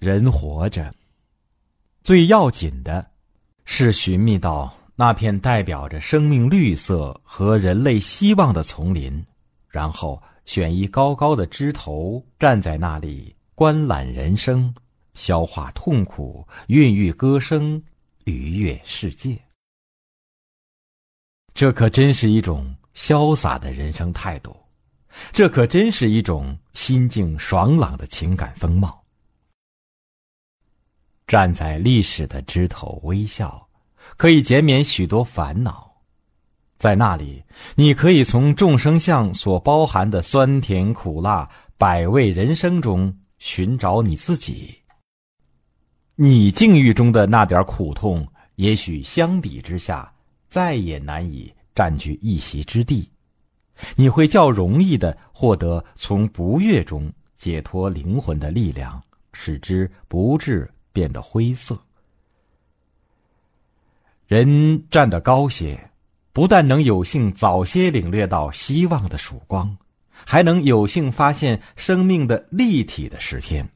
人活着，最要紧的，是寻觅到那片代表着生命绿色和人类希望的丛林，然后选一高高的枝头，站在那里观览人生，消化痛苦，孕育歌声，愉悦世界。这可真是一种潇洒的人生态度。这可真是一种心境爽朗的情感风貌。站在历史的枝头微笑，可以减免许多烦恼。在那里，你可以从众生相所包含的酸甜苦辣百味人生中寻找你自己。你境遇中的那点苦痛，也许相比之下，再也难以占据一席之地。你会较容易的获得从不悦中解脱灵魂的力量，使之不致变得灰色。人站得高些，不但能有幸早些领略到希望的曙光，还能有幸发现生命的立体的诗篇。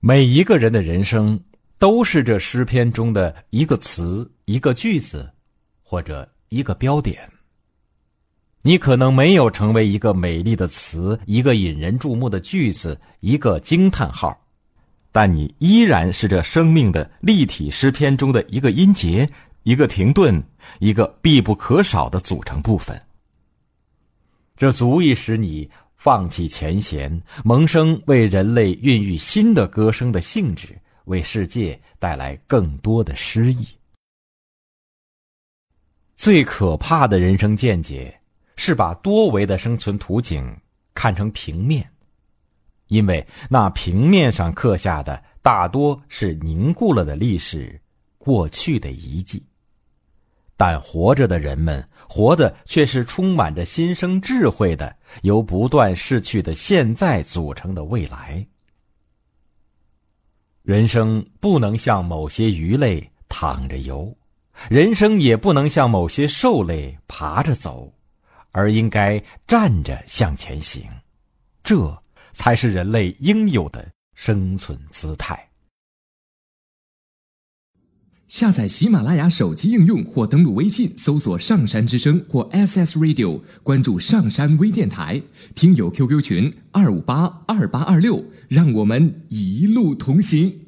每一个人的人生都是这诗篇中的一个词、一个句子，或者。一个标点，你可能没有成为一个美丽的词，一个引人注目的句子，一个惊叹号，但你依然是这生命的立体诗篇中的一个音节，一个停顿，一个必不可少的组成部分。这足以使你放弃前嫌，萌生为人类孕育新的歌声的兴致，为世界带来更多的诗意。最可怕的人生见解，是把多维的生存图景看成平面，因为那平面上刻下的大多是凝固了的历史、过去的遗迹。但活着的人们，活的却是充满着新生智慧的，由不断逝去的现在组成的未来。人生不能像某些鱼类躺着游。人生也不能像某些兽类爬着走，而应该站着向前行，这才是人类应有的生存姿态。下载喜马拉雅手机应用或登录微信搜索“上山之声”或 SS Radio，关注上山微电台，听友 QQ 群二五八二八二六，让我们一路同行。